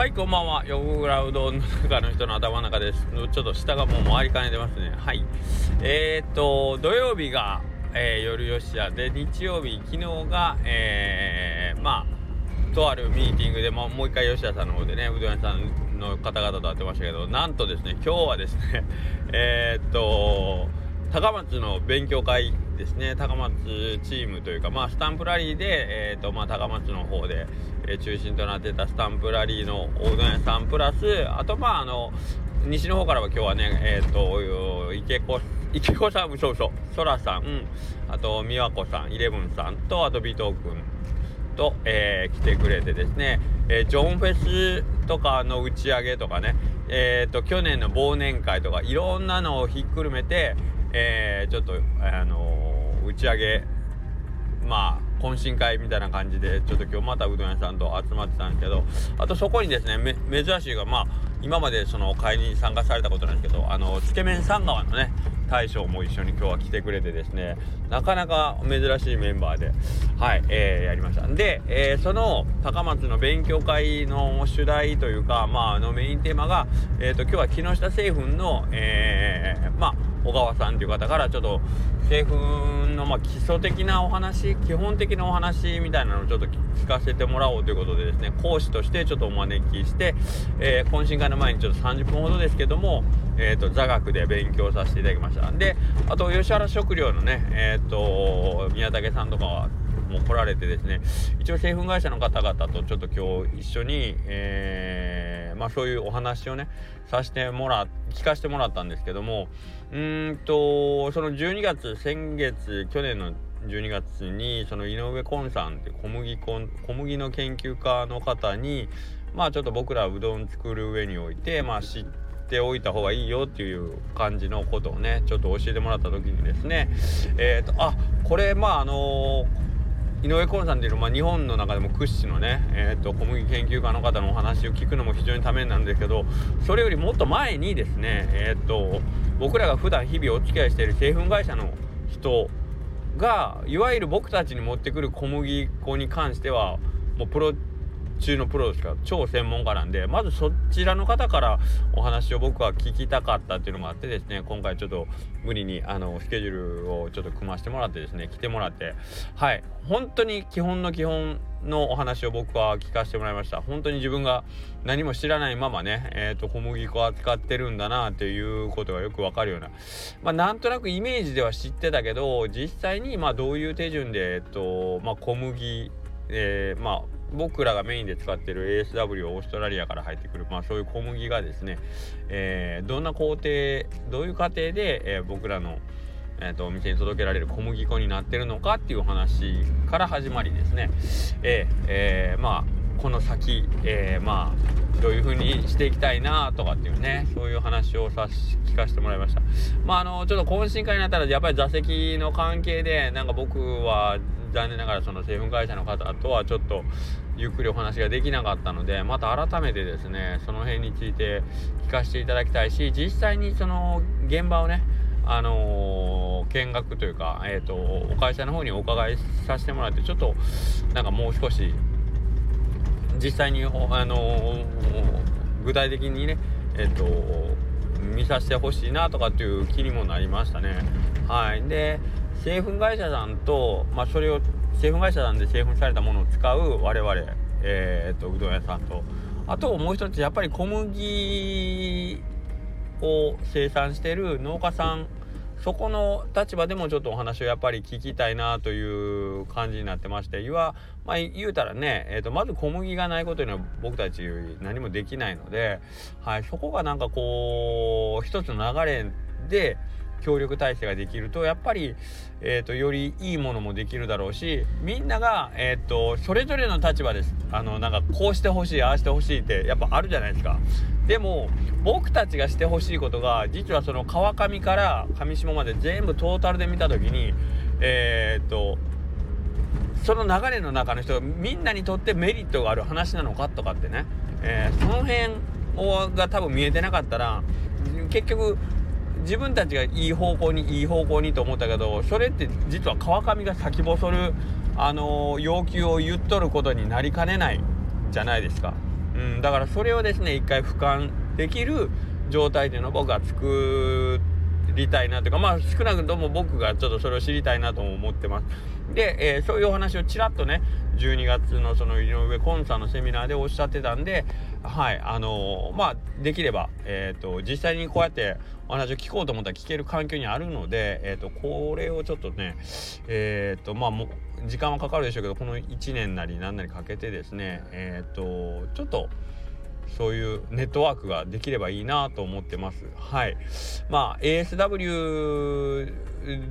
はいこんばんは。ヨグラうどんの中の人の頭の中です。ちょっと下がもう回りかねてますね。はい。えー、っと土曜日が、えー、夜吉屋で日曜日昨日がえー、まあとあるミーティングでももう一回吉田さんの方でねうどん屋さんの方々と会ってましたけどなんとですね今日はですね えー、っと高松の勉強会ですね高松チームというか、まあ、スタンプラリーで、えーとまあ、高松の方で、えー、中心となってたスタンプラリーのおうどん屋さんプラスあとまああの西の方からは今日はねえっ、ー、と池子池子さんそうそうそらさん、あと美和子さんイレブンさんとあと尾藤君と、えー、来てくれてですね、えー、ジョンフェスとかの打ち上げとかねえーと去年の忘年会とかいろんなのをひっくるめてえー、ちょっと、あのー、打ち上げ、まあ、懇親会みたいな感じで、ちょっと今日またうどん屋さんと集まってたんですけど、あとそこにですね、珍しいが、まあ、今までその会に参加されたことなんですけど、あの、つけ麺三川のね、大将も一緒に今日は来てくれてですね、なかなか珍しいメンバーで、はい、えー、やりました。で、えー、その高松の勉強会の主題というか、まあ、あのメインテーマが、えっ、ー、と、今日は木下製粉の、えー、まあ、小川さんという方からちょっと製粉のま基礎的なお話基本的なお話みたいなのをちょっと聞かせてもらおうということでですね講師としてちょっとお招きして、えー、懇親会の前にちょっと30分ほどですけども、えーと、座学で勉強させていただきました。であと吉原食料のねえ、ー、と宮武さんとかはも来られてですね一応製粉会社の方々とちょっと今日一緒に、えー、まあ、そういうお話をねさせてもらって聞かせてもらったんですけどもうんとその12月先月去年の12月にその井上昆さんって小麦小麦の研究家の方にまあちょっと僕らうどん作る上においてまあ知っておいた方がいいよっていう感じのことをねちょっと教えてもらった時にですねえっ、ー、とあこれまああのー井上昆さんっていうのは、まあ、日本の中でも屈指のね、えーと、小麦研究家の方のお話を聞くのも非常にためになんですけどそれよりもっと前にですね、えーと、僕らが普段日々お付き合いしている製粉会社の人がいわゆる僕たちに持ってくる小麦粉に関してはもうプロ中のプロですから超専門家なんでまずそちらの方からお話を僕は聞きたかったっていうのがあってですね今回ちょっと無理にあのスケジュールをちょっと組ませてもらってですね来てもらって。はい。本当に基本の基本のお話を僕は聞かせてもらいました。本当に自分が何も知らないままね、えーと、小麦粉を扱ってるんだなっていうことがよくわかるような。まあなんとなくイメージでは知ってたけど実際にまあどういう手順で、えっとまあ、小麦えー、まあ僕らがメインで使ってる ASW オーストラリアから入ってくる、まあ、そういう小麦がですね、えー、どんな工程どういう過程で、えー、僕らの、えーと、お店に届けられる小麦粉になってるのかっていう話から始まりですね、えーえー、まあこの先、えー、まあどういう風にしていきたいなとかっていうねそういう話をさ聞かせてもらいました。まああのちょっと懇親会になったらやっぱり座席の関係でなんか僕は残念ながらその製粉会社の方とはちょっとゆっくりお話ができなかったのでまた改めてですねその辺について聞かせていただきたいし実際にその現場をねあのー、見学というか、えーと、お会社の方にお伺いさせてもらってちょっとなんかもう少し実際に、あの、具体的にねえっ、と見させてほしいなとかっていう気にもなりましたね。はい、で製粉会社さんと、まあ、それを製粉会社さんで製粉されたものを使う我々、えー、っとうどん屋さんとあともう一つやっぱり小麦を生産してる農家さんそこの立場でもちょっとお話をやっぱり聞きたいなという感じになってましてまあ、言うたらね、えーと、まず小麦がないことには僕たち何もできないので、はい、そこがなんかこう一つの流れで協力体制ができるとやっぱり、えーと、よりいいものもできるだろうしみんなが、えーと、それぞれの立場です。あのなんかこうしてほしいああしてほしいってやっぱあるじゃないですか。でも僕たちがしてほしいことが実はその川上から上下まで全部トータルで見た時にえっ、とその流れの中の人がみんなにとってメリットがある話なのかとかってね、えー、その辺が多分見えてなかったら結局自分たちがいい方向にいい方向にと思ったけどそれって実は川上が先細る、あのー、要求を言っとることになりかねないじゃないですか。うん、だからそれをですね一回俯瞰できる状態というのを僕は作りたいなというかまあ少なくとも僕がちょっとそれを知りたいなとも思ってます。で、えー、そういうお話をちらっとね12月のその井上コンさんのセミナーでおっしゃってたんではいあのー、まあできれば、えーと、実際にこうやってお話を聞こうと思ったら聞ける環境にあるので、えーと、これをちょっとねえっ、ー、とまあも時間はかかるでしょうけどこの1年なり何なりかけてですねえっ、とちょっとそういうネットワークができればいいなと思ってます。はい。まあ ASW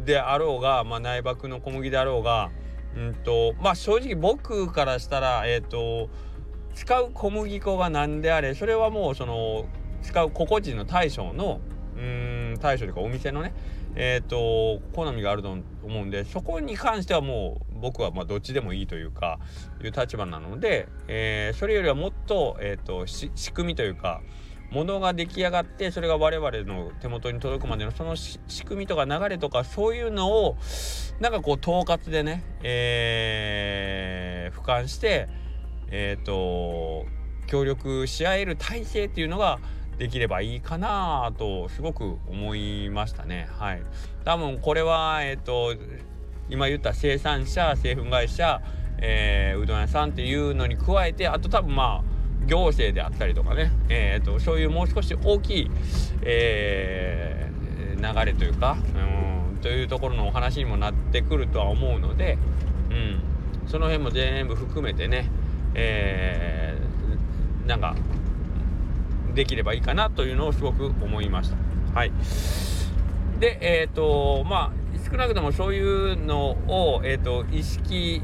であろうが、まあ、内爆の小麦であろうが、うんとまあ正直僕からしたらえっ、ー、と使う小麦粉が何であれそれはもうその使う個々人の大将のうん大将というかお店のねえっ、ー、と好みがあると思うんでそこに関してはもう僕はまあどっちでもいいというかいう立場なので、えー、それよりはもっと,、えーと、仕組みというかものが出来上がってそれが我々の手元に届くまでのその仕組みとか流れとかそういうのをなんかこう統括でね、えー、俯瞰してえっ、ー、と協力し合える体制っていうのができればいいかなとすごく思いましたね。はい。多分これはえ、ー、と今言った生産者製粉会社、えー、うどん屋さんっていうのに加えてあと多分まあ行政であったりとかね、えーと、そういうもう少し大きい、えー、流れというかうんというところのお話にもなってくるとは思うので、うん、その辺も全部含めてね、えー、なんかできればいいかなというのをすごく思いました。はい、でえっ、ー、とまあ少なくともそういうのを、えーと、意識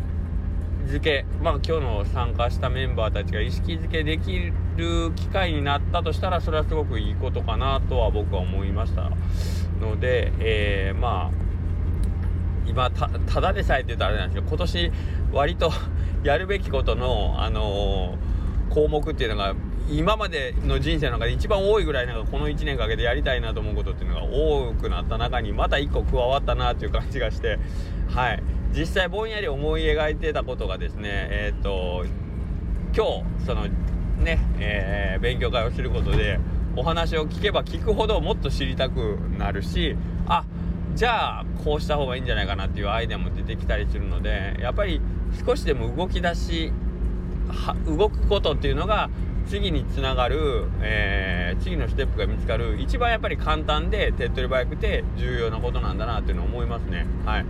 づけまあ今日の参加したメンバーたちが意識づけできる機会になったとしたらそれはすごくいいことかなとは僕は思いましたので、えー、まあ今ただでさえって言うとあれなんですけど今年割と やるべきことの、あのー、項目っていうのが今までの人生の中で一番多いぐらいなんかこの1年かけてやりたいなと思うことっていうのが多くなった中にまた1個加わったなっていう感じがしてはい。実際ぼんやり思い描いてたことがですねえっ、と今日そのね、えー、勉強会をすることでお話を聞けば聞くほどもっと知りたくなるしあじゃあこうした方がいいんじゃないかなっていうアイデアも出てきたりするのでやっぱり少しでも動き出し動くことっていうのが次につながる、えー、次のステップが見つかる一番やっぱり簡単で手っ取り早くて重要なことなんだなっていうのを思いますね。はい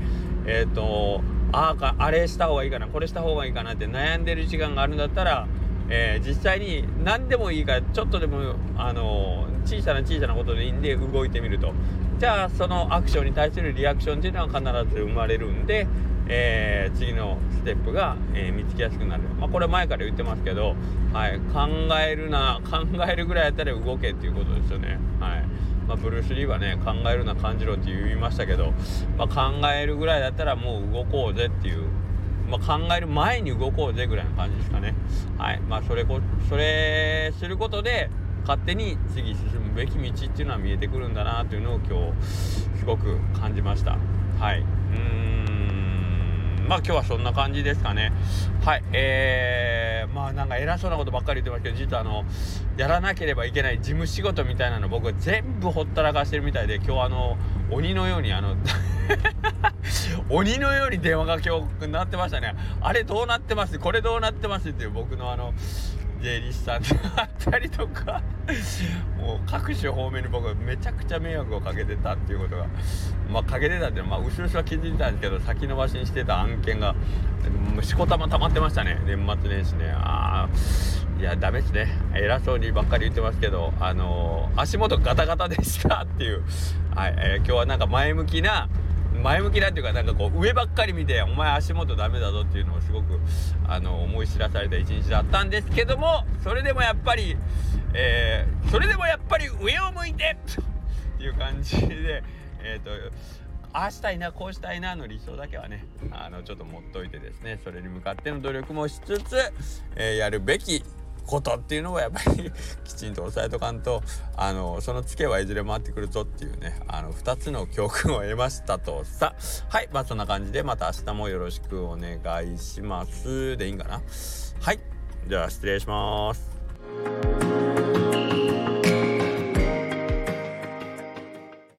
え、ー、とあああれした方がいいかなこれした方がいいかなって悩んでる時間があるんだったら、えー、実際に何でもいいからちょっとでもあの小さな小さなことでいいんで動いてみるとじゃあそのアクションに対するリアクションっていうのは必ず生まれるんでえー、次のステップが、えー、見つけやすくなる、まあ、これ前から言ってますけど、はい、考えるな考えるぐらいやったら動けっていうことですよね。はいまあ、ブルース・リーはね考えるな感じろって言いましたけど、まあ、考えるぐらいだったらもう動こうぜっていう、まあ、考える前に動こうぜぐらいの感じですかね。はいまあ、それこそれすることで勝手に次進むべき道っていうのは見えてくるんだなというのを今日すごく感じました。はい、うんまあ今日はそんな感じですかね。はい。えー、まあなんか偉そうなことばっかり言ってますけど、実はあの、やらなければいけない事務仕事みたいなの僕全部ほったらかしてるみたいで、今日あの、鬼のようにあの 鬼のように電話が今日なってましたね。あれどうなってます？これどうなってます？っていう僕のあの、税理士さんであったりとか。もう各種方面に僕めちゃくちゃ迷惑をかけてたっていうことが。まあかけてたってまあ後ろは気づいたんですけど先延ばしにしてた案件がしこたま溜まってましたね。年末年始ね。ああいやダメですね。偉そうにばっかり言ってますけどあのー、足元ガタガタでしたっていう。はい、えー、今日はなんか前向きな前向きなっていうかなんかこう上ばっかり見てお前足元ダメだぞっていうのをすごくあの思い知らされた一日だったんですけどもそれでもやっぱり、えー、それでもやっぱり上を向いてっていう感じでえっ、ー、とああしたいなこうしたいなの理想だけはねあのちょっと持っといてですねそれに向かっての努力もしつつ、えー、やるべきことっていうのをやっぱり きちんと押さえとかんとあのそのツケはいずれ回ってくるぞっていうねあの2つの教訓を得ましたとさ。はいまあそんな感じでまた明日もよろしくお願いします。でいいんかな？はいじゃあ失礼します。